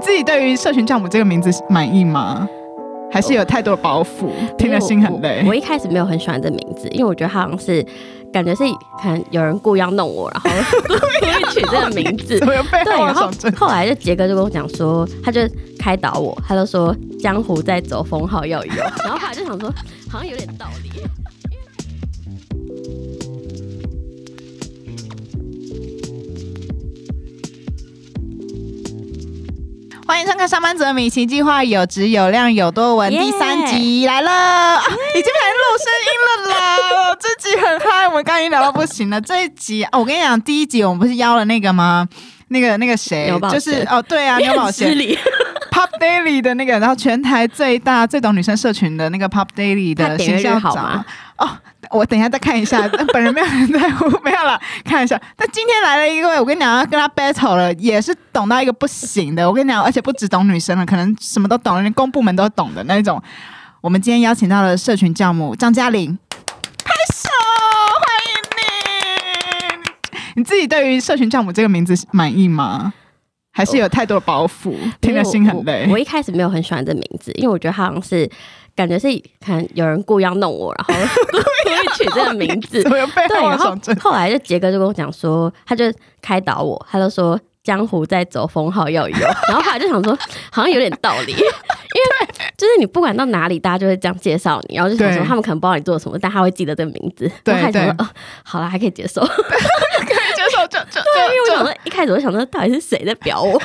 你自己对于社群教母这个名字满意吗？还是有太多的包袱，听得心很累我。我一开始没有很喜欢这名字，因为我觉得好像是感觉是可能有人故意要弄我，然后 故意取这个名字 对，后然后？后来就杰哥就跟我讲说，他就开导我，他就说江湖在走，封号要有。然后后来就想说，好像有点道理。欢迎收看《上班族的米奇计划》，有质有量有多文第三集来了，啊已经开始录声音了啦！这集很嗨，我们刚刚已经聊到不行了。这一集哦，我跟你讲，第一集我们不是邀了那个吗？那个那个谁就是贤哦，对啊，牛宝贤，Pop Daily 的那个，然后全台最大、最懂女生社群的那个 Pop Daily 的他点阅率行销长哦。我等一下再看一下，但本人没有人在乎，没有了，看一下。但今天来了一位，我跟你讲，跟他 battle 了，也是懂到一个不行的。我跟你讲，而且不只懂女生了，可能什么都懂，连公部门都懂的那种。我们今天邀请到了社群教母张嘉玲，拍手欢迎你！你自己对于社群教母这个名字满意吗？还是有太多的包袱，听得心很累我。我一开始没有很喜欢这名字，因为我觉得好像是感觉是可能有人故意要弄我，然后 故意取这个名字 对，然后？后来就杰哥就跟我讲说，他就开导我，他就说江湖在走，封号要有。然后后来就想说，好像有点道理，因为就是你不管到哪里，大家就会这样介绍你，然后就想说他们可能不知道你做了什么，但他会记得这个名字。对然后还想说对哦，好了，还可以接受。对，因为我想说一开始我想说到底是谁在表我？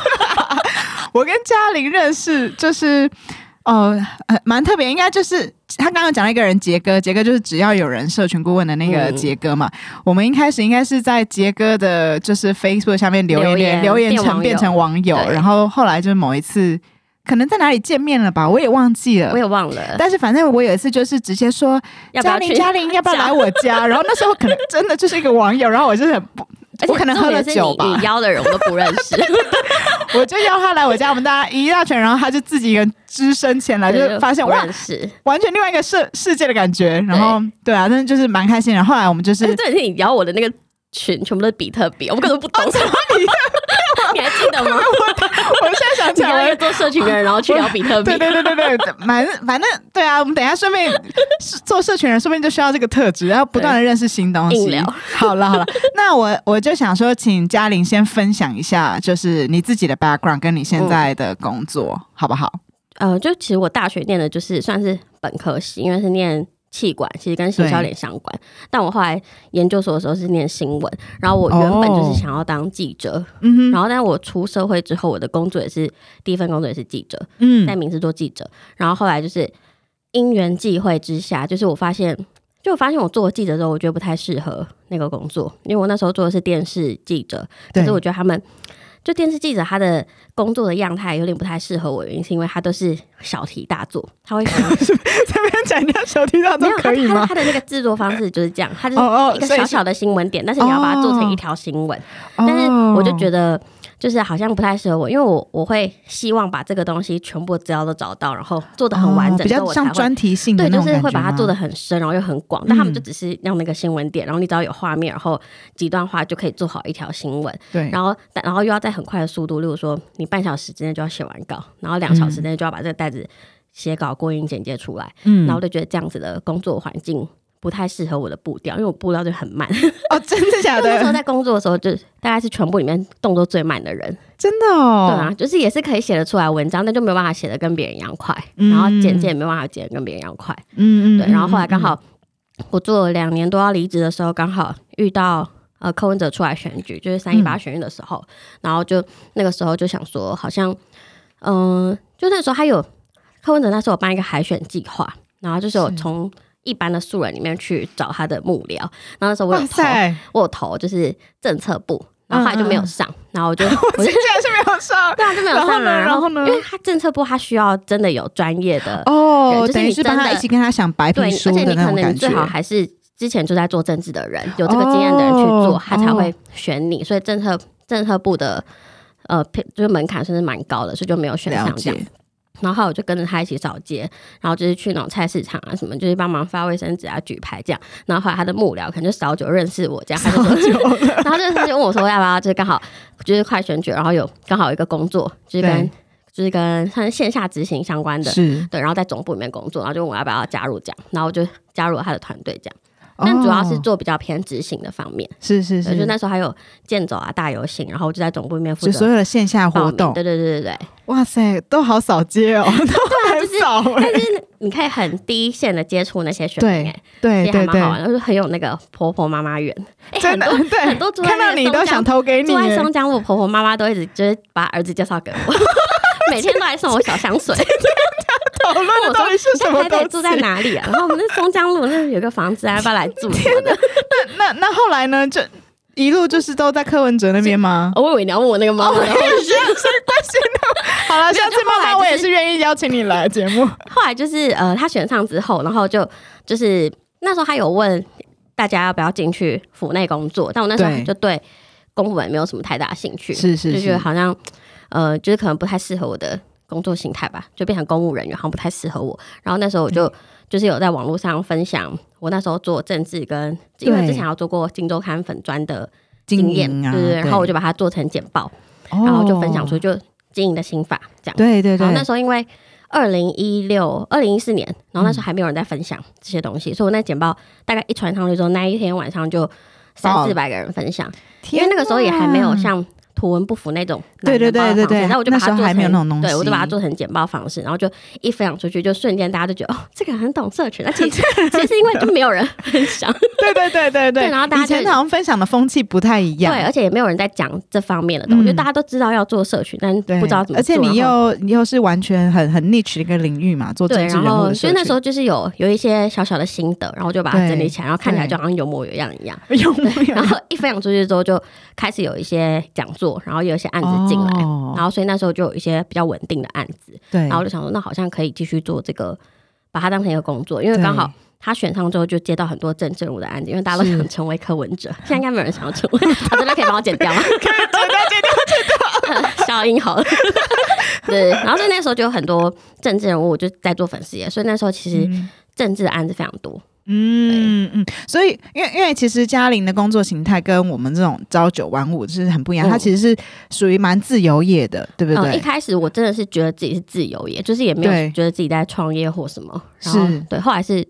我跟嘉玲认识就是。哦，呃蛮特别，应该就是他刚刚讲了一个人杰哥，杰哥就是只要有人社群顾问的那个嗯杰哥嘛。我们一开始应该是在杰哥的，就是 Facebook 下面留言，留言留言成变成网友，然后后来就是某一次，可能在哪里见面了吧，我也忘记了我。也忘了但是反正我有一次就是直接说嘉玲，嘉玲 要不要来我家？然后那时候可能真的就是一个网友，然后我就是很不，而且我可能喝了酒吧，你你邀的人我都不认识，我就邀他来我家，我们大家一大群，然后他就自己一个人只身前来，就发现不哇，认识。完全另外一个世世界的感觉。然后对啊，但是就是蛮开心的。然后后来我们就是而且重点是你邀我的那个群全部都是比特币，我根本不懂什么比特币，你还记得吗？我现在想起你要一来个做社群的人，然后去聊比特币对，对对对对，蛮反正对啊，我们等一下顺便做社群人，说不定就需要这个特质，然后不断的认识新东西。好了好了，那我我就想说，请嘉玲先分享一下，就是你自己的 background 跟你现在的工作，好不好？呃，就其实我大学念的就是算是本科系，因为是念气管，其实跟行销有点相关。但我后来研究所的时候是念新闻，然后我原本就是想要当记者，然后但我出社会之后，我的工作也是第一份工作也是记者，嗯。在民事做记者，然后后来就是因缘际会之下，就是我发现，就我发现我做记者之后，我觉得不太适合那个工作，因为我那时候做的是电视记者，可是我觉得他们就电视记者他的工作的样态有点不太适合我，原因是因为他都是小题大做，他会 选这边讲一下小题大做没有可以吗？他的那个制作方式就是这样，他就是一个小小的新闻点，但是你要把它做成一条新闻。但是我就觉得得就是好像不太适合我，因为我我会希望把这个东西全部资料都找到，然后做的很完整，哦比较像专题性的对，那种就是会把它做的的很深，然后又很广。但他们嗯就只是让那个新闻点，然后你只要有画面，然后几段话就可以做好一条新闻，对，然后但然后又要在很快的速度，例如说你半小时之内就要写完稿，然后两小时之内就要把这个袋子写稿、过音、剪接出来，嗯然后我就觉得这样子的工作环境。不太适合我的步调，因为我步调就很慢。哦，真的假的 那时候？在工作的时候，就大概是全部里面动作最慢的人。真的哦，对啊，就是也是可以写得出来文章，但就没有办法写得跟别人一样快，嗯然后剪接也没有办法剪得跟别人一样快。嗯，嗯嗯，对，然后后来刚嗯好我做了两年多要离职的时候，刚好遇到呃柯文哲出来选举，就是三一八选举的时候，然后就那个时候就想说，好像嗯、呃就那时候还有柯文哲那时候我办一个海选计划，然后就是我从一般的素人里面去找他的幕僚，然后那时候我有投，我有投就是政策部。然后后来就没有上，然后我就 我竟然是没有上对啊就没有然后呢上啊。然后呢因为他政策部他需要真的有专业的哦，就是你真的他一起跟他想白皮对，书而且你的那种感可能最好。还是之前就在做政治的人，有这个经验的人去做，哦他才会选你。所以政策政策部的呃，就是门槛算是蛮高的，所以就没有选上这样解。，然后我就跟着他一起扫街，然后就是去那种菜市场啊什么，就是帮忙发卫生纸啊、举牌这样。然后后来他的幕僚可能就少久认识我这样，他就说，然后就他就问我说要不要，就是刚好就是快选举，然后有刚好有一个工作，就是跟就是跟像线下执行相关的，是，对，然后在总部里面工作，然后就问我要不要加入这样，然后我就加入了他的团队这样。但主要是哦做比较偏执行的方面，是是，是，就那时候还有健走啊、大游行，然后我就在总部里面负责所有的线下。活动对，对对对对。哇塞，都好少接哦，都很少哎、但是你可以很第一线的接触那些选民、欸，对对对蛮好玩，的，就是很有那个婆婆妈妈缘。哎、真的对，很多看到你都想投给你住在，松江路，婆婆妈妈都一直就是把儿子介绍给我，每天都来送我小香水。讨论我到底是什在么东西？台北住在哪里啊？然后我们那松江路那有个房子啊，要不要来住天哪！那？那那后来呢？就一路就是都在柯文哲那边吗？我以为你要问我那个妈妈，然后好了，下次妈妈我也是愿意邀请你来节目。后来就是呃，他选上之后，然后就就是那时候他有问大家要不要进去府内工作，但我那时候就对公文没有什么太大兴趣，是是，就是觉得好像呃，就是可能不太适合我的工作形态吧，就变成公务人员好像不太适合我。然后那时候我就、就是有在网络上分享我那时候做政治跟，因为之前有做过《金周刊》粉砖的经经验，啊，对对对，然后我就把它做成简报，哦然后就分享出就经营的心法这样。对对对然后那时候因为二零一六、二零一四年，然后那时候还没有人在分享这些东西，所以我那简报大概一传上去之后，那一天晚上就三四百个人分享，因为那个时候也还没有像。图文不符那种对对对对对然后我就把它做成那种东西对我就把它做成简报方式，然后就一分享出去，就瞬间大家就觉得哦，这个人很懂社群。那 其实其实是因为就没有人分享，对对对对对。然后大家就以前好像分享的风气不太一样，对，而且也没有人在讲这方面的东西，嗯。就大家都知道要做社群，但对。不知道怎么而且。你又你又是完全很很 niche 的一个领域嘛，做政对，治人物所以那时候就是有有一些小小的心得，然后就把它整理起来，然后看起来就好像有模有样一样。有模有然后一分享出去之后，就开始有一些讲座，然后有一些案子进来，哦然后所以那时候就有一些比较稳定的案子，对，然后我就想说，那好像可以继续做这个，把它当成一个工作，因为刚好。他选上之后就接到很多政治人物的案子，因为大家都想成为柯文哲，现在应该没有人想要成为。好，这边可以帮我剪掉吗剪掉剪掉剪掉？消音好了。对，然后所以那时候就有很多政治人物就在做粉丝业，所以那时候其实嗯政治的案子非常多。嗯嗯嗯，所以因为因为其实嘉玲的工作形态跟我们这种朝九晚五是很不一样，嗯她其实是属于蛮自由业的，对不嗯，一？开始我真的是觉得自己是自由业，就是也没有觉得自己在创业或什么。然后是对，后来是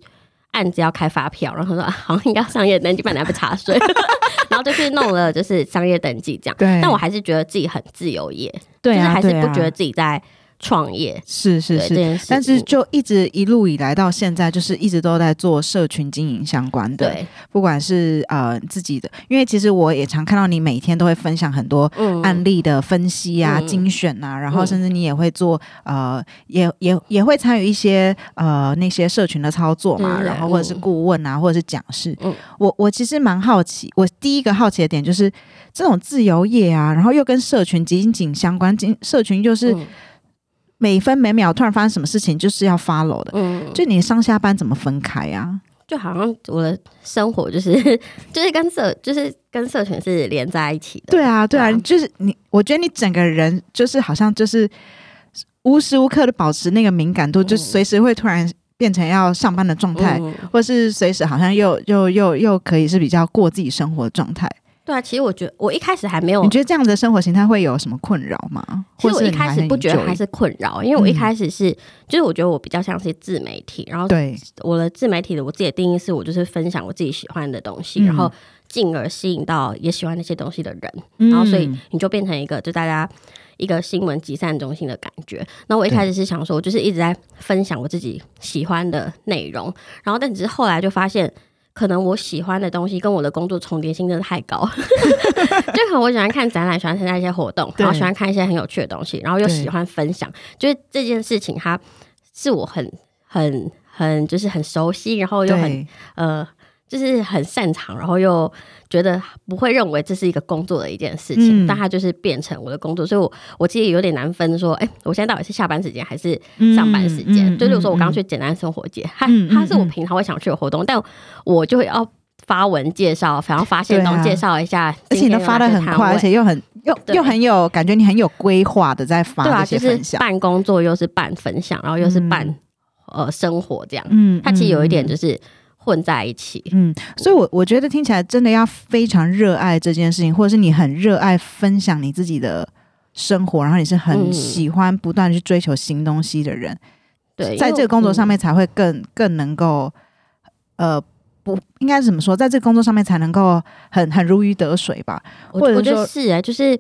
案子要开发票，然后说、啊、好像应该要商业登记，不然要被查税，然后就去弄了就是商业登记这样。对，但我还是觉得自己很自由业，对啊，就是还是不觉得自己在创业。是是是。但是就一直一路以来到现在，就是一直都在做社群经营相关的，对，不管是呃自己的，因为其实我也常看到你每天都会分享很多嗯。案例的分析啊、嗯。精选啊，然后嗯。甚至你也会做呃，也也也会参与一些呃那些社群的操作嘛，然后或者是嗯。顾问啊，或者是讲师。嗯。我我其实蛮好奇，我第一个好奇的点就是这种自由业啊，然后又跟社群紧紧相关，紧社群就是嗯每分每秒突然发生什么事情就是要 follow 的。嗯，就你上下班怎么分开啊？就好像我的生活就是 就是跟社就是跟社群是连在一起的。对啊，对啊，对啊就是你，我觉得你整个人就是好像就是无时无刻的保持那个敏感度，就嗯随时会突然变成要上班的状态，嗯或是随时好像又又又又可以是比较过自己生活的状态。对啊，其实我觉得我一开始还没有你觉得这样的生活形态会有什么困扰吗？其实我一开始不觉得？它是困扰，因为我一嗯开始是，就是我觉得我比较像是自媒体，然后对，我的自媒体的我自己的定义是我就是分享我自己喜欢的东西，嗯然后进而吸引到也喜欢那些东西的人，然然后所以你就变成一个就大家一个新闻集散中心的感觉。那我一开始是想说，我就是一直在分享我自己喜欢的内容，然后但只是后来就发现。可能我喜欢的东西跟我的工作重叠性真的太高，就可能我喜欢看展览，喜欢参加一些活动，然后喜欢看一些很有趣的东西，然后又喜欢分享，就是这件事情，它是我很很很就是很熟悉，然后又很呃，就是很擅长，然后又觉得不会认为这是一个工作的一件事情，嗯但它就是变成我的工作，所以我我其实有点难分说，哎、我现在到底是下班时间还是上班时间？嗯就例如说，我刚去简单生活节，它它是我嗯平常会想去的活动，但我就会要。发文介绍，然后发现东介绍一下而且你都发的很快，而且又很又又很有感觉，你很有规划的在发这就是些分享。办工作又是办分享，然后又是办、嗯呃生活这样，嗯它其实有一点嗯就是混在一起。嗯，所以我，我觉得听起来真的要非常热爱这件事情，或者是你很热爱分享你自己的生活，然后你是很嗯喜欢不断去追求新东西的人，对，在这个工作上面，才会更更能够呃。不应该怎么说，在这个工作上面才能够很很如鱼得水吧？我我觉得是哎、就是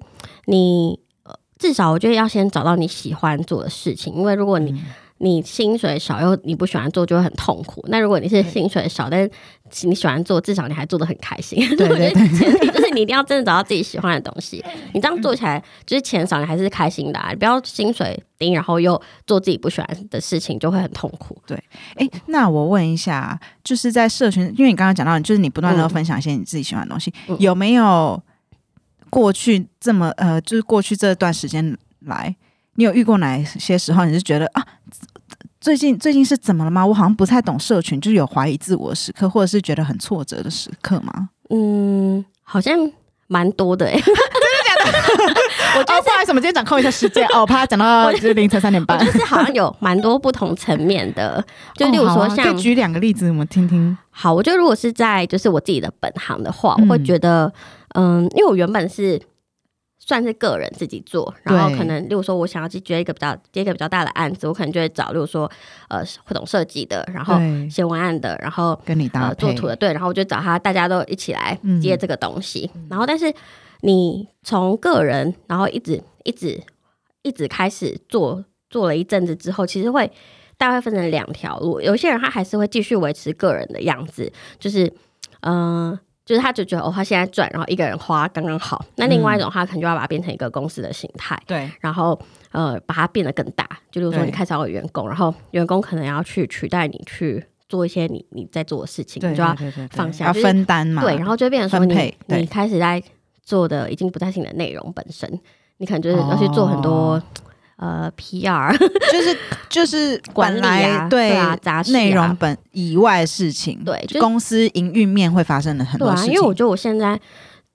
你。呃至少我觉得要先找到你喜欢做的事情，因为如果你、嗯你薪水少又你不喜欢做，就会很痛苦。那如果你是薪水少，但是你喜欢做，至少你还做的很开心。对 对对前提 就是你一定要真的找到自己喜欢的东西。你这样做起来，就是钱少，你还是开心的、啊。你不要薪水低，然后又做自己不喜欢的事情，就会很痛苦。对哎，那我问一下，就是在社群，因为你刚刚讲到，就是你不断的嗯分享一些你自己喜欢的东西，嗯有没有过去这么呃，就是过去这段时间来，你有遇过哪些时候，你是觉得啊，最近最近是怎么了吗？我好像不太懂社群，就是有怀疑自我的时刻，或者是觉得很挫折的时刻吗？嗯，好像蛮多的哎、真的假的？我觉哦，得不好意思，我们今天掌控一下时间哦，我怕他讲到 就是凌晨三点半我。就是好像有蛮多不同层面的，就例如说像、举两个例子，我们听听。好，我觉得如果是在就是我自己的本行的话，嗯我会觉得，嗯，因为我原本是算是个人自己做，然后可能例如说我想要去接一个比较接一个比较大的案子，我可能就会找例如说呃会懂设计的，然后，写文案的，然后跟你搭呃做配，图的，对，然后我就找他，大家都一起来嗯接这个东西。然后，但是你从个人，然后一直一直一直开始做，做了一阵子之后，其实会大概分成两条路。有些人他还是会继续维持个人的样子，就是嗯。呃就是他就觉得哦，他现在赚，然后一个人花刚刚好。那另外一种，他可能就要把它变成一个公司的形态，对，然后呃把它变得更大。就比如说你开始要有员工，然后员工可能要去取代你去做一些你你在做的事情，你就要放下就是分担嘛。对，然后就变成说你你开始在做的已经不再是你的内容本身，你可能就是要去做很多、哦呃 PR 就是就是 管理对啊，杂志、啊、内容本以外的事情，对就是公司营运面会发生的很多事情。因为我觉得我现在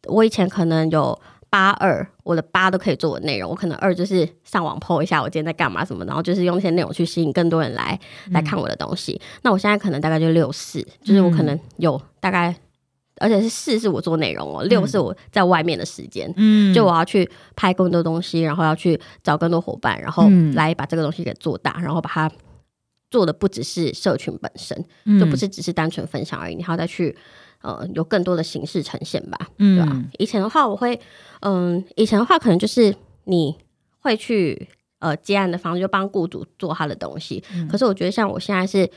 我以前可能有。八二，我的八都可以做内容，我可能二就是上网 PO 一下我今天在干嘛什么，然后就是用那些内容去吸引更多人来、嗯来看我的东西。那我现在可能大概就六四，就是我可嗯能有大概，而且是四是我做内容哦，六是我在外面的时间。嗯。就我要去拍更多东西，然后要去找更多伙伴，然后嗯。来把这个东西给做大，然后把它做的不只是社群本身，嗯。就不是只是单纯分享而已，你还要再去呃有更多的形式呈现吧，对吧、嗯以前的话，我会嗯，以前的话可能就是你会去呃接案的方式，就帮雇主做他的东西。嗯。可是我觉得像我现在是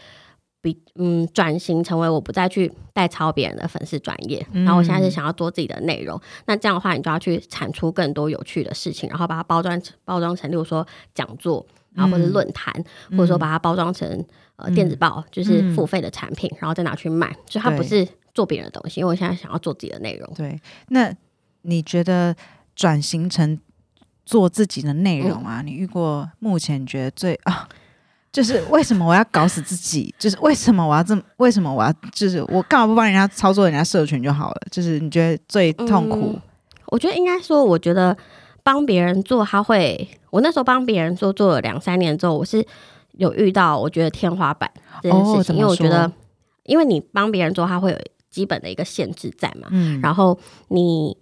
比嗯转型成为我不再去代抄别人的粉丝专业，嗯然后我现在是想要做自己的内容。那这样的话，你就要去产出更多有趣的事情，然后把它包装成包装成，例如说讲座。然后或者论坛，或者说把它包装成呃电子报，就是付费的产品，然后再拿去卖。就它不是做别人的东西，因为我现在想要做自己的内容。对。那你觉得转型成做自己的内容啊？你遇过目前觉得最啊？就是为什么我要搞死自己？就是为什么我要这么？为什么我要？就是我干嘛不帮人家操作人家社群就好了？就是你觉得最痛苦？嗯我觉得应该说，我觉得帮别人做，他会，我那时候帮别人做做了两三年之后，我是有遇到我觉得天花板这件事情，因为我觉得，因为你帮别人做，他会有基本的一个限制在嘛，嗯，然后你，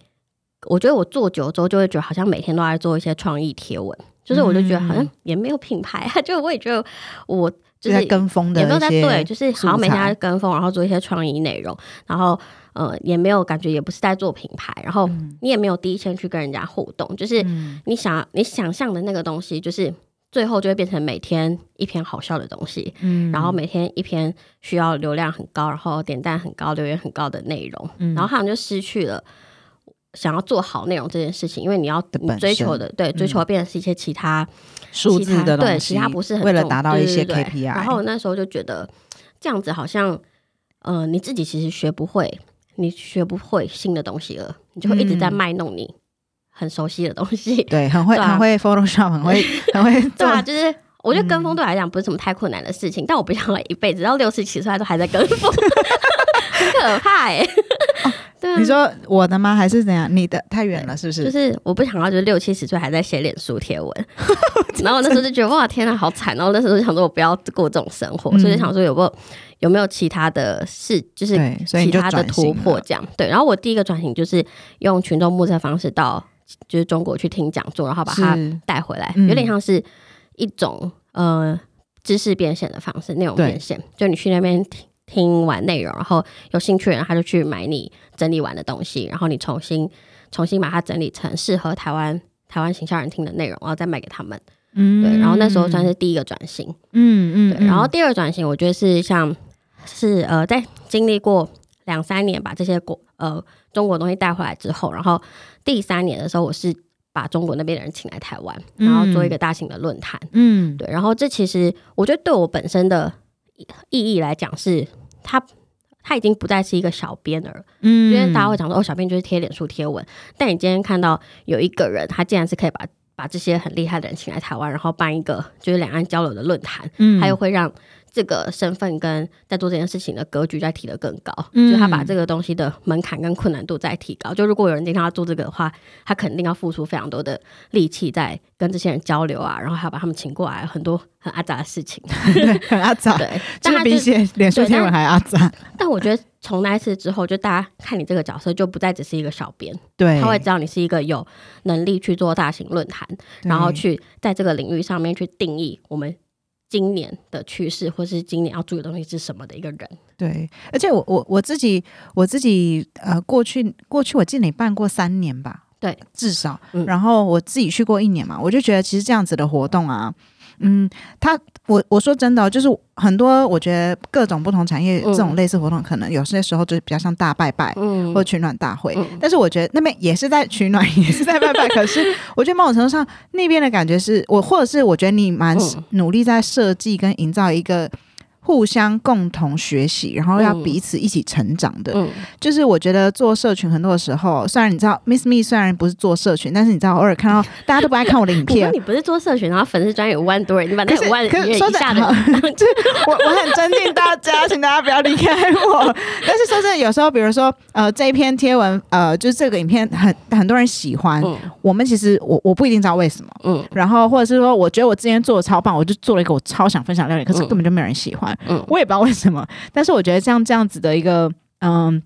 我觉得我做久之后，就会觉得好像每天都在做一些创意贴文，就是我就觉得好像也没有品牌，就我也觉得我就就是在跟风的也没有在对，就是好像每天在跟风，然后做一些创意内容，然后呃也没有感觉，也不是在做品牌，然后你也没有第一线去跟人家互动，就是嗯。你想你想象的那个东西，就是最后就会变成每天一篇好笑的东西，嗯。然后每天一篇需要流量很高，然后点赞很高、留言很高的内容，嗯。然后好像就失去了。想要做好内容这件事情，因为你要你追求的，对追求的变成是一些其他数字的东西，对，其他不是很为了达到一些 KPI，然后我那时候就觉得这样子好像，呃，你自己其实学不会，你学不会新的东西了，你就会一直在嗯。卖弄你很熟悉的东西。对，很会啊很会 Photoshop，很会 很会对啊，就是我觉得嗯跟风对我来讲不是什么太困难的事情，但我不想要一辈子到六十七岁都还在跟风，很可怕哎、对啊，你说我的吗？还是怎样？你的太远了，是不是？就是我不想要，就是六七十岁还在写脸书贴文，然后我那时候就觉得哇天呐，好惨！然后那时候就想说我不要过这种生活，嗯所以就想说有没有有没有其他的事，就是其他的突破这样。对，然后我第一个转型就是用群众募资的方式到就是中国去听讲座，然后把它带回来，嗯有点像是一种呃知识变现的方式，内容变现。就你去那边听听完内容，然后有兴趣的人他就去买你整理完的东西，然后你重新重新把它整理成适合台湾台湾形象人听的内容，然后再卖给他们。嗯对，然后那时候算是第一个转型。嗯嗯，对，然后第二转型，我觉得是像是呃，在经历过两三年把这些国呃中国东西带回来之后，然后第三年的时候，我是把中国那边的人请来台湾，然后做一个大型的论坛。嗯对，然后这其实我觉得对我本身的意意义来讲是，它它已经不再是一个小编了，嗯。因为大家会讲说哦，小编就是贴脸书贴文，但你今天看到有一个人，他竟然是可以把把这些很厉害的人请来台湾，然后办一个就是两岸交流的论坛，嗯。他又会让这个身份跟在做这件事情的格局再提得更高，嗯就他把这个东西的门槛跟困难度再提高。就如果有人今天要做这个的话，他肯定要付出非常多的力气在跟这些人交流啊，然后还要把他们请过来，很多很阿杂的事情。对 很阿杂，对，就是比但他就写脸书对但贴文还阿杂，但我觉得从那一次之后，就大家看你这个角色就不再只是一个小编，对，他会知道你是一个有能力去做大型论坛，然后去在这个领域上面去定义我们今年的趋势，或是今年要注意的东西是什么的一个人。对，而且我我我自己我自己呃，过去过去我记得你办过三年吧，对，至少，嗯然后我自己去过一年嘛，我就觉得其实这样子的活动啊，嗯，他我我说真的哦、就是很多我觉得各种不同产业嗯这种类似活动，可能有些时候就是比较像大拜拜。嗯或取暖大会，嗯但是我觉得那边也是在取暖，也是在拜拜。可是我觉得某种程度上，那边的感觉是我，或者是我觉得你蛮嗯努力在设计跟营造一个互相共同学习，然后要嗯彼此一起成长的。嗯就是我觉得做社群很多的时候，虽然你知道 Miss Me 虽然不是做社群，但是你知道偶尔看到大家都不爱看我的影片，你不是做社群，然后粉丝专业有五万多人，你把那五万说真人以下的好 我我很尊敬大家，请大家不要离开我。但是说真的，有时候比如说呃这一篇贴文呃就是这个影片很很多人喜欢，嗯我们其实我我不一定知道为什么。嗯然后或者是说，我觉得我之前做的超棒，我就做了一个我超想分享料理，可是嗯根本就没有人喜欢。嗯我也不知道为什么，但是我觉得像这样子的一个嗯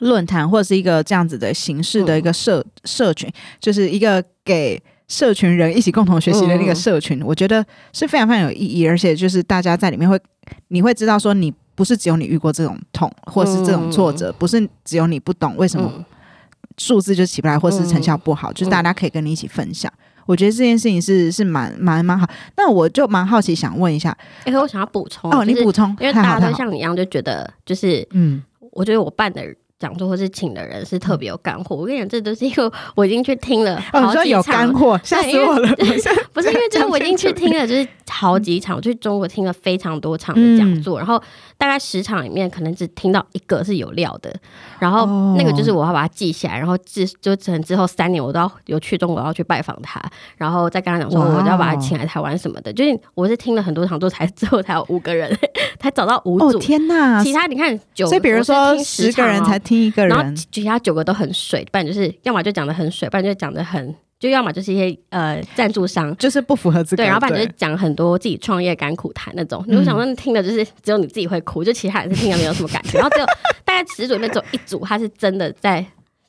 论坛，或者是一个这样子的形式的一个社、社群，就是一个给社群人一起共同学习的那个嗯。社群，我觉得是非常非常有意义，而且就是大家在里面会，你会知道说你。不是只有你遇过这种痛，或是这种挫折，不是只有你不懂为什么嗯。数字就起不来，或是成效不好，就是大家可以跟你一起分享。我觉得这件事情是是蛮蛮蛮好。那我就蛮好奇，想问一下哎、可我想要补充哦，你就是补充，因为大家都像你一样，就觉得就是嗯，我觉得我办的讲座或是请的人是特别有干货。我跟你讲，这都是因为我已经去听了好几说有干场，货，吓死我了！不是因为就是我已经去听了，就是好几场，我去中国听了非常多场的讲座，然后大概十场里面可能只听到一个是有料的，然后哦。那个就是我要把它记下来，然后之就可能之后三年我都要有去中国要去拜访他，然后再跟他讲说我要把他请来台湾什么的，就是我是听了很多场之后才之后才有五个人 才找到五哦组，天哪！其他你看九，所以比如说十个人才听一个人。然后，其他九个都很水，不然就是要么就讲的很水，不然就讲的很，就要么就是一些呃赞助商。就是不符合资格。对，然后不然就是讲很多自己创业甘苦谈那种，你就想说听的就是只有你自己会哭，就其他人是听了没有什么感觉，然后只有大概十组里面只有一组他是真的在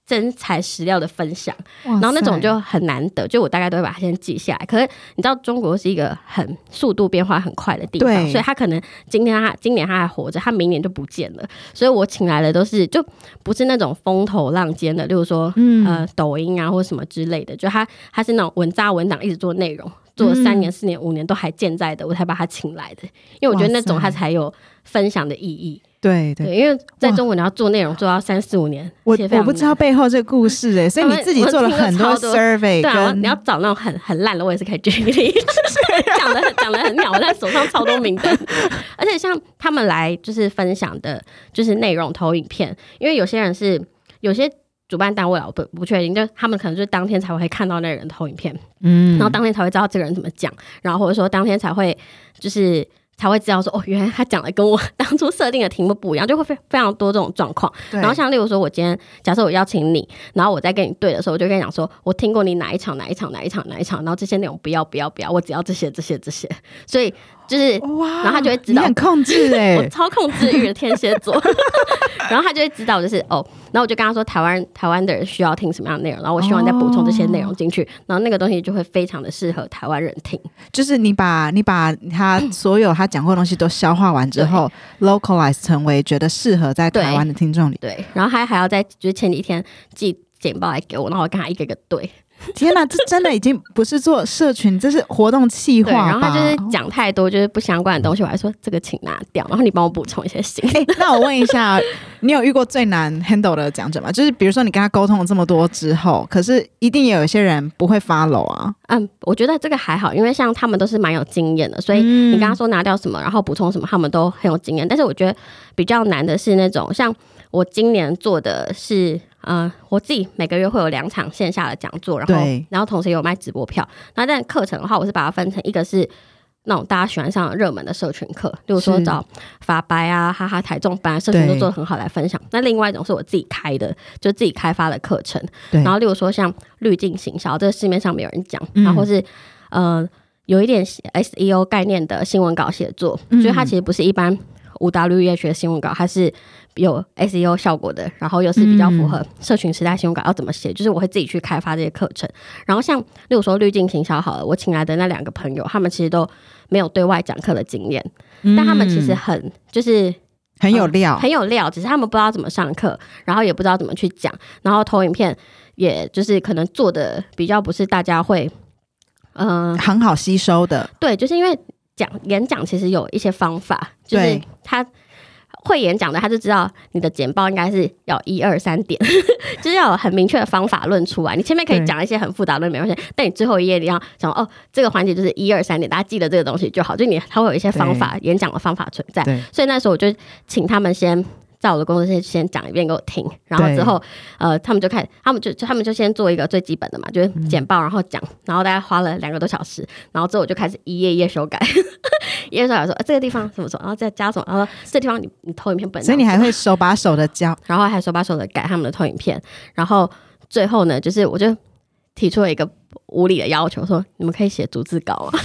真材实料的分享，然然后那种就很难得，就我大概都会把它先记下来。可是你知道中国是一个很速度变化很快的地方，所以他可能今天他今年他还活着，他明年就不见了。所以我请来的都是就不是那种风头浪尖的，例如说、嗯呃抖音啊或什么之类的，就他他是那种稳扎稳打一直做内容。做了三年、四年、五年都还健在的，我才把他请来的，因为我觉得那种他才有分享的意义。对对。对，因为在中国你要做内容做到三四五年，我我不知道背后这个故事哎，所以你自己做了很多 survey 对啊，跟你要找那种很很烂的，我也是可以举例，讲的讲的很鸟，我在手上超多名单，而且像他们来就是分享的，就是内容投影片，因为有些人是有些主办单位啊，我不不确定，就他们可能就是当天才会看到那个人投影片，嗯。然后当天才会知道这个人怎么讲，然后或者说当天才会就是才会知道说，哦，原来他讲的跟我当初设定的题目不一样，就会非非常多这种状况。然后像例如说，我今天假设我邀请你，然后我在跟你对的时候，我就跟你讲说，我听过你哪一场哪一场哪一场哪一场，然后这些内容不要不要不要，我只要这些这些这些，所以就是。哇，然后他就会知道你很控制哎、我操控制欲的天蝎座，然后他就会知道，就是哦，然后我就跟他说，台湾台湾的人需要听什么样的内容，然后我希望再补充这些内容进去，然后那个东西就会非常的适合台湾人听。就是你把你把他所有他讲过的东西都消化完之后，localize 成为觉得适合在台湾的听众里。对，然后还还要在就是前几天寄简报来给我，然后我跟他一个一个对，天哪，这真的已经不是做社群，这是活动企对，划？然后他就是讲太多就是不相关的东西，我还说这个请拿掉，然后你帮我补充一些新的。哎、那我问一下，你有遇过最难 handle 的讲者吗？就是比如说你跟他沟通了这么多之后，可是一定也有一些人不会 follow 啊。嗯，我觉得这个还好，因为像他们都是蛮有经验的，所以嗯你跟他说拿掉什么，然后补充什么，他们都很有经验。但是我觉得比较难的是那种像我今年做的是，呃，我自己每个月会有两场线下的讲座，然后然后同时也有卖直播票。那但课程的话，我是把它分成一个是。那种大家喜欢上热门的社群课，例如说找法白啊、哈哈台中班啊社群都做的很好来分享。那另外一种是我自己开的，就自己开发的课程。然后例如说像滤镜行销，这个市面上没有人讲，嗯然后或是呃有一点 SEO 概念的新闻稿写作，嗯所以它其实不是一般五 W E H 的新闻稿，它是有 SEO 效果的，然后又是比较符合社群时代新闻稿要怎么写，就是我会自己去开发这些课程。然后像例如说滤镜行销好了，我请来的那两个朋友，他们其实都没有对外讲课的经验，但他们其实嗯很就是很有料，很有料，只是他们不知道怎么上课，然后也不知道怎么去讲，然后投影片也就是可能做的比较不是大家会，嗯、很好吸收的。对，就是因为讲演讲其实有一些方法，就是他会演讲的，他就知道你的简报应该是要一二三点，就是要有很明确的方法论出来。你前面可以讲一些很复杂的论没关系，但你最后一页你要讲哦，这个环节就是一二三点，大家记得这个东西就好。就你他会有一些方法，演讲的方法存在。所以那时候我就请他们先在我的工作室先讲一遍给我听，然后之后呃，他们就开始，他们就就他们就先做一个最基本的嘛，就是简报，然后讲，然后大概花了两个多小时，然后之后我就开始一页一页修改，一页修改说、呃、这个地方怎么说，然后再加什么，然后说这地方你你投影片本，所以你还会手把手的教，然后还手把手的改他们的投影片，然后最后呢，就是我就提出了一个无理的要求，说你们可以写逐字稿啊，为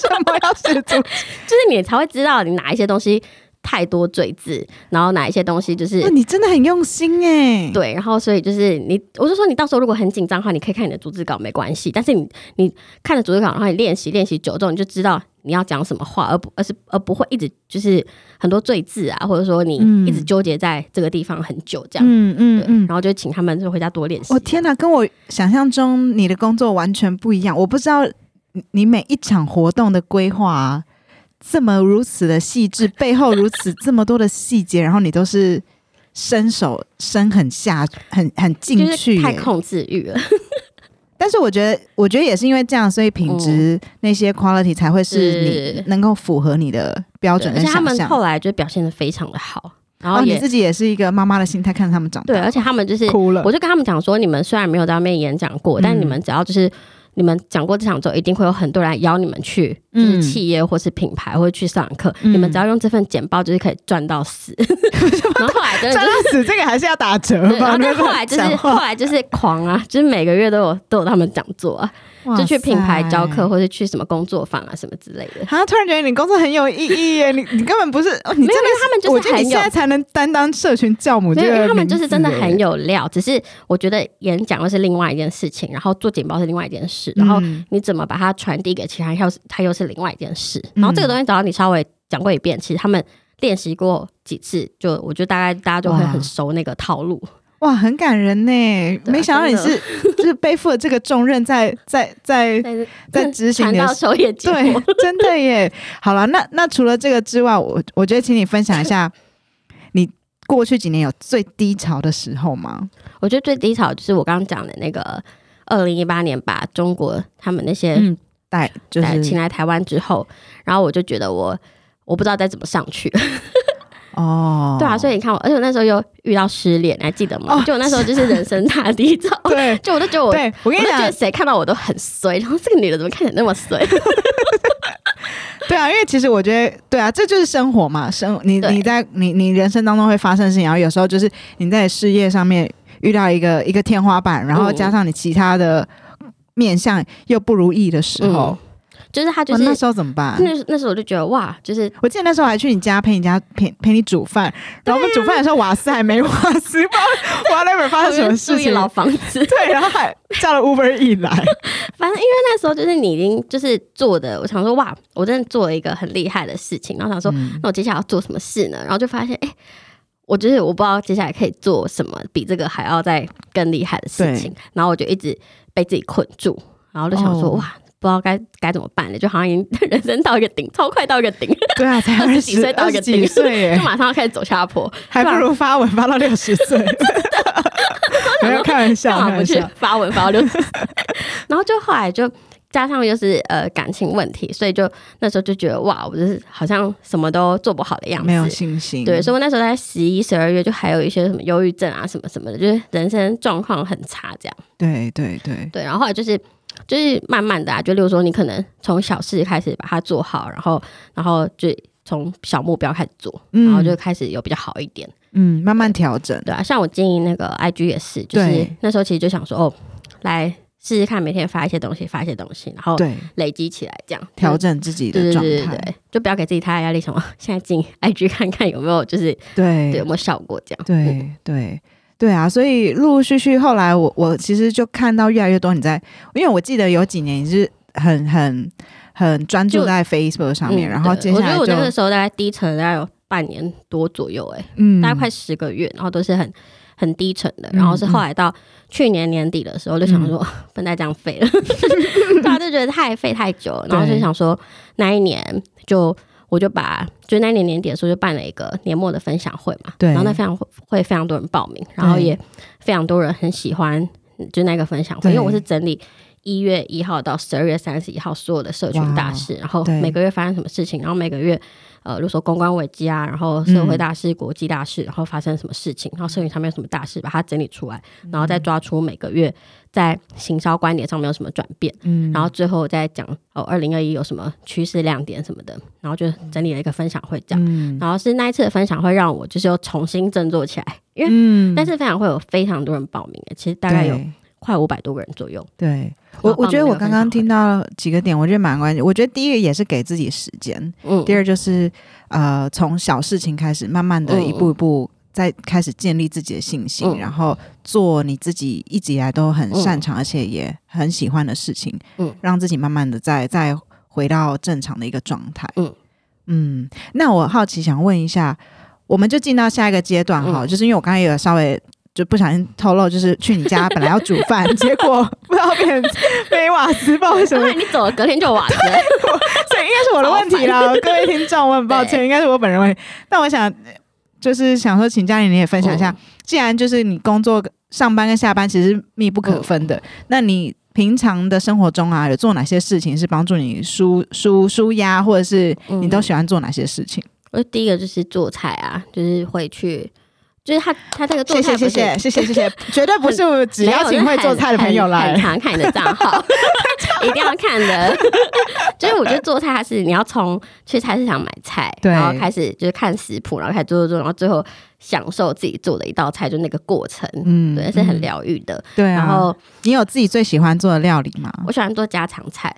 什么要写逐？就是你才会知道你哪一些东西太多赘字，然后哪一些东西就是哇，你真的很用心哎。对，然后所以就是你，我就说你到时候如果很紧张的话，你可以看你的逐字稿没关系，但是你你看了逐字稿，然后你练习练习久之后，你就知道你要讲什么话，而不而是而不会一直就是很多赘字啊，或者说你嗯一直纠结在这个地方很久这样。嗯嗯嗯。然后就请他们就回家多练习。我、天哪，跟我想象中你的工作完全不一样。我不知道你你每一场活动的规划啊，这么如此的细致，背后如此这么多的细节，然后你都是伸手伸很下，很很进就是去。太控制欲了，但是我觉得，我觉得也是因为这样，所以品质、那些 quality 才会是是你能够符合你的标准对而且他们。后来就表现的非常的好，然哦，后也、你自己也是一个妈妈的心态，看着他们长大，对，而且他们就是哭了。我就跟他们讲说，你们虽然没有在外面演讲过，但嗯你们只要就是你们讲过这场之后，一定会有很多人邀你们去，就是嗯企业或是品牌或者去上课，嗯你们只要用这份简报，就是可以赚到死。然后后来真的赚就是。到死，这个还是要打折对，然吧？后来就是后来就是狂啊，就是每个月都有都有他们讲座啊，哇就去品牌教课。或者去什么工作坊啊什么之类的。好像突然觉得你工作很有意义耶！你你根本不是，哦、你真的他们就是很有得你现在才能担当社群教母这没有，因为他们就是真的很有，料，只是我觉得演讲又是另外一件事情，然后做简报是另外一件事，然后嗯你怎么把它传递给其他人，又是它又是另外一件事。然后这个嗯东西只要你稍微讲过一遍，其实他们练习过几次，就我觉得大概大家就会很熟那个套路。哇，很感人呢！啊没想到你是 就是背负了这个重任在，在在在在执行的对，，真的耶。好了，那那除了这个之外，我我觉得请你分享一下 你过去几年有最低潮的时候吗？我觉得最低潮就是我刚刚讲的那个。二零一八年把中国他们那些嗯，带就是请来台湾之后，然后我就觉得我我不知道该怎么上去，哦，对啊，所以你看我，而且我那时候又遇到失恋，你还记得吗？哦就我那时候就是人生大低潮，对 就我都觉得我，对，我跟你讲就觉得，谁看到我都很衰，然后这个女的怎么看起来那么衰？对啊，因为其实我觉得，对啊，这就是生活嘛。生你你在你你人生当中会发生的事情，然后有时候就是你在事业上面遇到一个一个天花板，然后嗯加上你其他的面相又不如意的时候，就是他就是哇那时候怎么办？那那时候我就觉得哇，就是我记得那时候还去你家陪你家陪陪你煮饭，然后我们煮饭的时候瓦斯还没瓦斯，不知道 whatever 发生什么事情。老房子。对，然后还叫了 Uber 一来，反正因为那时候就是你已经就是做的，我想说哇，我真的做了一个很厉害的事情，然后想说，嗯那我接下来要做什么事呢？然后就发现，哎、我就是我不知道接下来可以做什么比这个还要再更厉害的事情，然后我就一直被自己困住，然后就想说，哦哇。不知道该该怎么办了，就好像已经 人生到一个顶，超快到一一个顶，对啊，才二二十几岁到一个几顶岁就，马上要开始走下坡，还不如发文发到六十岁。没有开玩笑，干嘛不去开玩笑。发文发到六十？然后就后来就加上又是呃感情问题，所以就那时候就觉得哇，我就是好像什么都做不好的样子，没有信心，对，所以我那时候在十一、十二月就还有一些什么忧郁症啊什么什么的，就是人生状况很差这样。对对对，对，然后后来就是就是慢慢的啊，就例如说你可能从小事开始把它做好，然后然后就从小目标开始做，嗯。然后就开始有比较好一点。嗯，慢慢调整，对啊，像我经营那个 IG 也是，就是那时候其实就想说哦，来试试看，每天发一些东西，发一些东西，然后对，累积起来，这样。调。整自己的状态，对对对，就不要给自己太大压力，什么现在进 IG 看看有没有就是对。有没有效果这样。嗯。对。对对啊，所以陆陆续续后来我我其实就看到越来越多你在，因为我记得有几年你是很很很专注在 Facebook 上面，嗯然后对我觉得我接下来就那个时候大概低沉大概有半年多左右、哎、嗯。大概快十个月，然后都是很很低沉的，嗯然后是后来到去年年底的时候，就想说、不能再这样废了，大家就觉得太废太久了，然后就想说那一年就。我就把就那一年年底的时候就办了一个年末的分享会嘛，对。然后那非常会非常多人报名，然后也非常多人很喜欢就那个分享会，因为我是整理一月一号到十二月三十一号所有的社群大事，然后每个月发生什么事情，然后每个月呃，比如说公关危机啊，然后社会大事、国际大事，然后发生什么事情，然后社群上面有什么大事，把它整理出来，然后再抓出每个月在行销观点上面有什么转变，嗯。然后最后再讲哦，二零二一有什么趋势亮点什么的，然后就整理了一个分享会这样。嗯。然后是那一次的分享会让我就是又重新振作起来，因为嗯。那次分享会有非常多人报名的，其实大概有对。快五百多个人左右。对我我觉得我刚刚听到几个点，我觉得蛮关键。我觉得第一个也是给自己时间，嗯，第二就是呃从小事情开始，慢慢的嗯一步一步再开始建立自己的信心，嗯然后做你自己一直以来都很嗯擅长、而且也很喜欢的事情，嗯让自己慢慢的再再回到正常的一个状态。嗯嗯，那我好奇想问一下，我们就进到下一个阶段哈，嗯就是因为我刚才有稍微。就不小心透露，就是去你家本来要煮饭，结果不知道变成没瓦斯，不知道为什么。你走了，隔天就瓦斯所以应该是我的问题啦，各位听众，我很抱歉，应该是我本人问题。但我想，就是想说，请嘉玲你也分享一下，嗯既然就是你工作上班跟下班其实密不可分嗯的，那你平常的生活中啊，有做哪些事情是帮助你舒舒舒压，或者是你都喜欢做哪些事情？我第一个就是做菜啊，就是会去，就是他他这个做谢菜谢不是谢谢谢谢谢谢，绝对不是 只邀请会做菜的朋友来很很。常看你的账号，一定要看的。就是我觉得做菜，它是你要从去菜市场买菜，然后开始就是看食谱，然后开始做做做，然后最后享受自己做的一道菜，就那个过程，嗯对，是很嗯疗愈的。对啊。然后你有自己最喜欢做的料理吗？我喜欢做家常菜，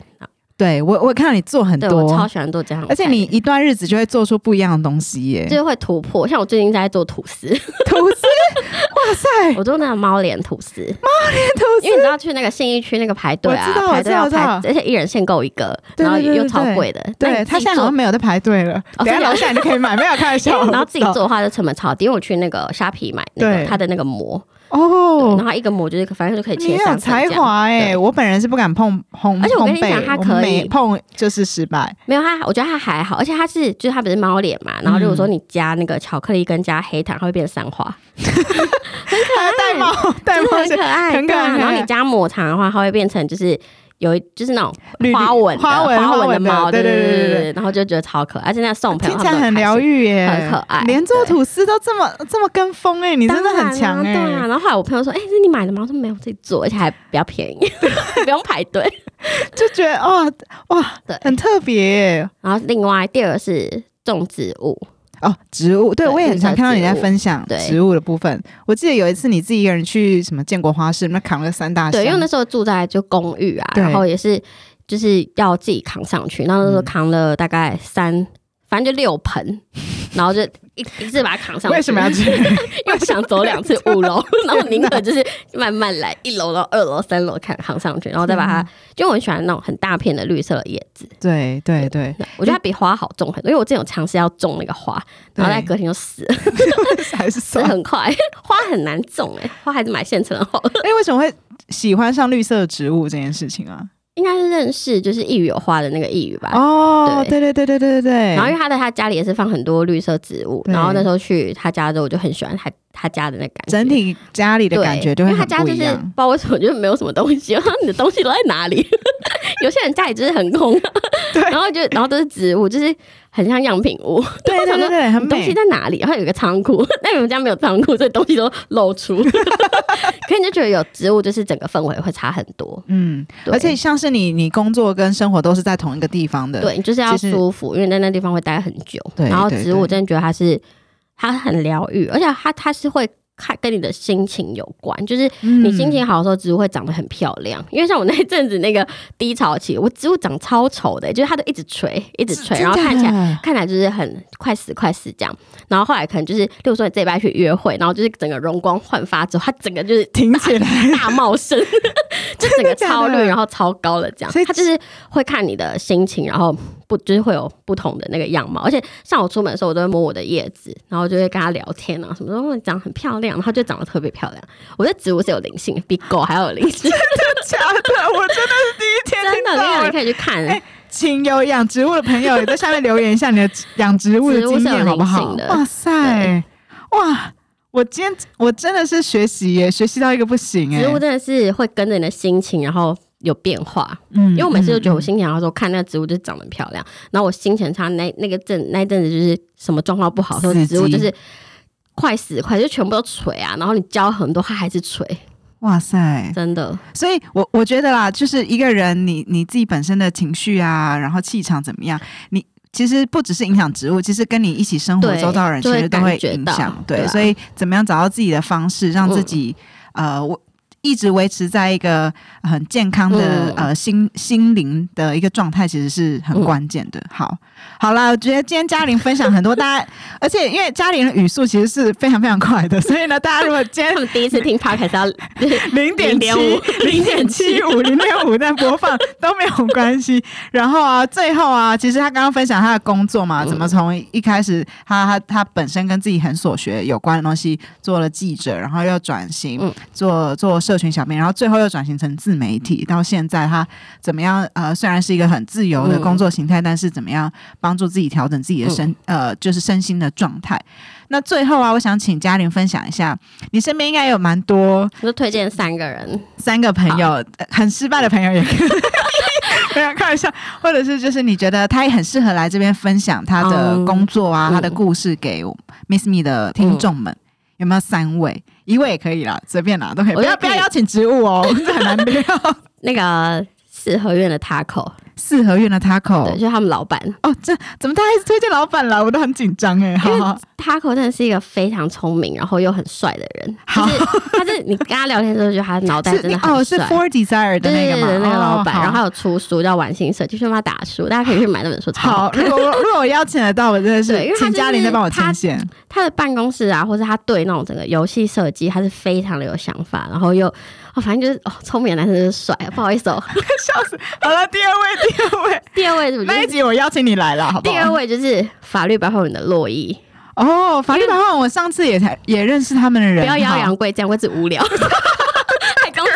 对我我看到你做很对我超，喜欢做家常菜，而且你一段日子就会做出不一样的东西耶。就是会突破。像我最近在做吐司，吐司，哇塞，我做那个猫脸吐司，猫脸吐司因为你知道去那个信义区那个排队啊我知道，排队要排，而且一人限购一个，然后又超对贵的。那对他现在好像没有在排队了，等下楼下你就可以买，没有开玩笑。然后自己做的话就成本超低，因为我去那个虾皮买那对个它的那个膜，对哦然，后一个抹就是反正就可以你有才华哎！对我本人是不敢碰烘，而且我跟你讲它可以碰就是失败。没有它，我觉得它还好，而且它是就是它不是猫脸嘛，然后如果嗯说你加那个巧克力跟加黑糖，它会变三花，还要戴帽，戴真的帽是很可爱，很可爱然后你加抹茶的话，它会变成就是有一就是那种花纹的花纹花纹的猫，对对对对对对，然后就觉得超可爱，而且那送朋友听起来很疗愈。耶，很可爱连做吐司都这么这么跟风哎，你真的很强哎、对啊。然后后来我朋友说：“哎、是你买的吗？”我说：“没有，我自己做，而且还比较便宜，不用排队。就觉得哇哇，对很特别耶然后另外第二个是种植物，哦。植物，对对我也很常看到你在分享植物的部分。我记得有一次你自己一个人去什么建国花市，那扛了三大箱，对，因为那时候住在就公寓啊，然后也是就是要自己扛上去，然后那时候扛了大概三，反正就六盆，然后就一一次把它扛上去。为什么要去？因为不想走两次五楼，然后宁可就是慢慢来，一楼到二楼、三楼看扛上去，然后再把它，就我很喜欢那种很大片的绿色的叶子，对对对，我觉得它比花好种很多，因为我之前有尝试要种那个花，然后在隔天就死了，还是死算很快，花很难种哎、花还是买现成的好了。哎，为什么会喜欢上绿色植物这件事情啊？应该是认识就是一语有花的那个一语吧。哦，对对对对对对对。然后因为他在他家里也是放很多绿色植物，然后那时候去他家之后，我就很喜欢他他家的那感觉。整体家里的感觉就因为他家就是不知。道为什么就是没有什么东西，然 后你的东西都在哪里？有些人家里就是很空，然后就然后都是植物，就是很像样品屋。对 对对对，很东西。在哪里？然后有一个仓库，但你们家没有仓库，所以东西都露出。可是你就觉得有植物，就是整个氛围会差很多。嗯，而且像是你，你工作跟生活都是在同一个地方的，对，你就是要舒服，因为在那地方会待很久。对然后植物真的觉得它是它很疗愈，而且它它是会看跟你的心情有关，就是嗯你心情好的时候，植物会长得很漂亮。因为像我那一阵子那个低潮期，我植物长超丑的，就是它都一直垂，一直垂，然后看起来。看起来就是很快死快死这样，然后后来可能就是，例如说你这礼拜去约会，然后就是整个容光焕发之后，它整个就是挺起来，大茂盛，就整个超绿，然后超高的这样所以。它就是会看你的心情，然后不就是会有不同的那个样貌。而且像我出门的时候，我都会摸我的叶子，然后就会跟他聊天啊，什么说长得很漂亮，然后就长得特别漂亮。我觉得植物是有灵性，比狗还要有灵性，真的假的，我真的是第一天真的，听到我跟你讲，你欸。可以去看。哎请有养植物的朋友也在下面留言一下你的 养植物的经验好不好哇塞，哇！我今天我真的是学习耶，学习到一个不行哎。植物真的是会跟着你的心情，然后有变化。嗯因为我每次都觉得我嗯心情好的时候看那个植物就长得很漂亮，然后我心情差那那个阵那一阵子就是什么状况不好，植物就是快死快，就全部都垂啊，然后你浇很多它还是垂，哇塞！真的。所以我我觉得啦，就是一个人你你自己本身的情绪啊，然后气场怎么样，你。其实不只是影响植物，其实跟你一起生活周遭的人其实都会影响。对，所以怎么样找到自己的方式，让自己、呃，我一直维持在一个很健康的、嗯。呃心心灵的一个状态，其实是很关键的。好，好啦，我觉得今天嘉玲分享很多，大家 而且因为嘉玲的语速其实是非常非常快的，所以呢，大家如果今天 他们第一次听 podcast 要零点七、0.5零点七。五、零点五在播放都没有关系。然后啊，最后啊，其实他刚刚分享他的工作嘛，嗯。怎么从一开始他他他本身跟自己很所学有关的东西做了记者，然后又转型、嗯。做做社群小编，然后最后又转型成自媒体，到现在他怎么样？呃，虽然是一个很自由的工作形态，但是怎么样帮助自己调整自己的身、呃就是身心的状态？那最后啊，我想请嘉玲分享一下，你身边应该有蛮多我就推荐三个人，三个朋友，呃很失败的朋友也可以。没有开玩笑，或者是就是你觉得他也很适合来这边分享他的嗯工作啊，嗯他的故事给 Miss Me 的听众们，有没有三位？一位也可以啦，随便啦都可以，我要不要邀请植物哦，这很难聊。那个四合院的 Taco，四合院的，Taco，对就是他们老板。哦，这怎么大家一直推荐老板了？我都很紧张哎。好好，Taco 真的是一个非常聪明，然后又很帅的人。好就是他是你跟他聊天的时候，觉得他脑袋真的哦，是很帅。Four Desire 的那个那个老板，哦然后还有出书叫《玩心社》，就是帮他打书，大家可以去买那本书，好，如果如果我邀请得到，我真的是请嘉玲再帮我他牵线。他的办公室啊，或者他对那种整个游戏设计，他是非常的有想法，然后又哦，反正就是哦，聪明的男生就是帅。不好意思哦，笑死！好了，第二位，第二位，第二位是不是？那一集我邀请你来了，好不好？第二位就是法律白话文的洛伊，哦，法律白话文，我上次也才也认识他们的人，不要妖好阳贵，这样会是无聊。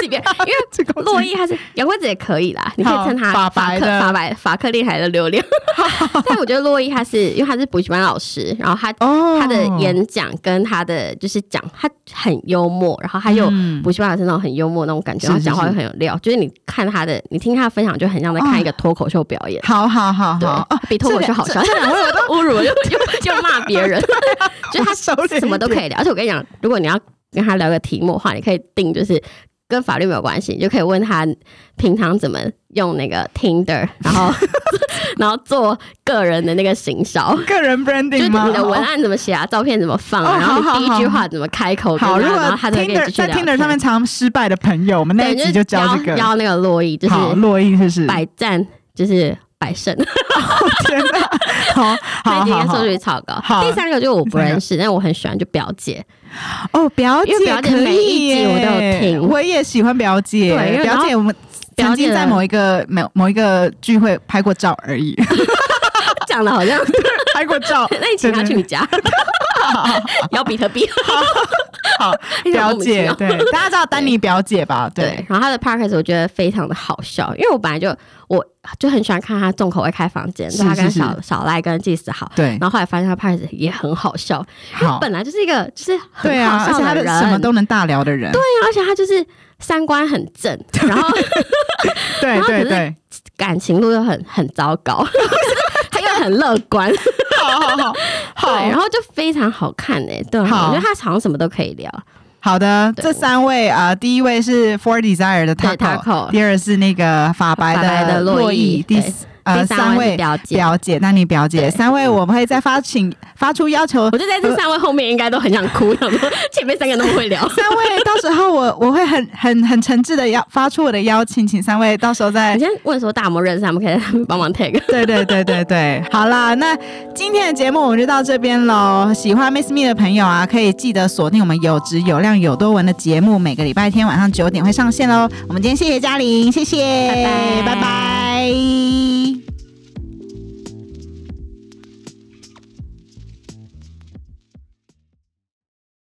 还攻击别人，因为洛伊他是杨贵子也可以啦，你可以称他法白法白法克厉害的流量。但我觉得洛伊他是因为他是补习班老师，然后他哦。他的演讲跟他的就是讲，他很幽默，然后他又嗯。补习班老师那种很幽默那种感觉，讲话又很有料，就是你看他的，你听他的分享就很像在看一个脱口秀表演。好好好对好，哦，比脱口秀好笑。这。两位我都 侮辱了又又又骂别人，就是他收敛一点什么都可以聊。而且我跟你讲，如果你要跟他聊个题目的话，你可以定就是跟法律没有关系，你就可以问他平常怎么用那个 Tinder，然后然后做个人的那个行销。个人 branding 吗？你的文案怎么写啊，照片怎么放啊，哦然后你第一句话怎么开口跟他，好，如果然后他在继续聊 Tinder 天上面常失败的朋友，我们那对，一集就教这个。教那个洛伊，就是好，洛伊就是？百战就是百胜。天哪！好 好好第三个就是我不认识，但我很喜欢就表姐，哦，表姐表姐可每一以集我都有听。我也喜欢表姐。对表姐我们曾经在某一个某某一个聚会拍过照而已，讲的好像，拍过照。那你请他去你家，要比特币。好，表姐，对，大家知道丹尼表姐吧？对对，，然后他的 podcast 我觉得非常的好笑，因为我本来就我就很喜欢看他重口味开房间，他跟小小赖跟祭司好，对，然后后来发现他 podcast 也很好笑，好，本来就是一个就是很对啊，好笑而且他的的人，什么都能大聊的人，对啊，而且他就是三观很正，然后对对对，感情路又很很糟糕，很乐观，好好好。好。对，然后就非常好看诶、对，我觉得他好像什么都可以聊，好的，这三位啊、第一位是 For Desire 的对 Taco，Taco。第二是那个法白的洛洛伊第对呃三位表姐表姐，那你表姐三位，我们会再发请发出要求我。就在这三位后面应该都很想哭，想说前面三个那么会聊。三位，到时候我我会很 很很诚挚的邀发出我的邀请，请三位到时候再你先问说大魔认识他们，可以帮忙 tag。对对对对对，好啦，那今天的节目我们就到这边喽。喜欢 Miss Me 的朋友啊，可以记得锁定我们有质有量有多文的节目，每个礼拜天晚上九点会上线喽。我们今天谢谢嘉玲，谢谢，拜拜拜拜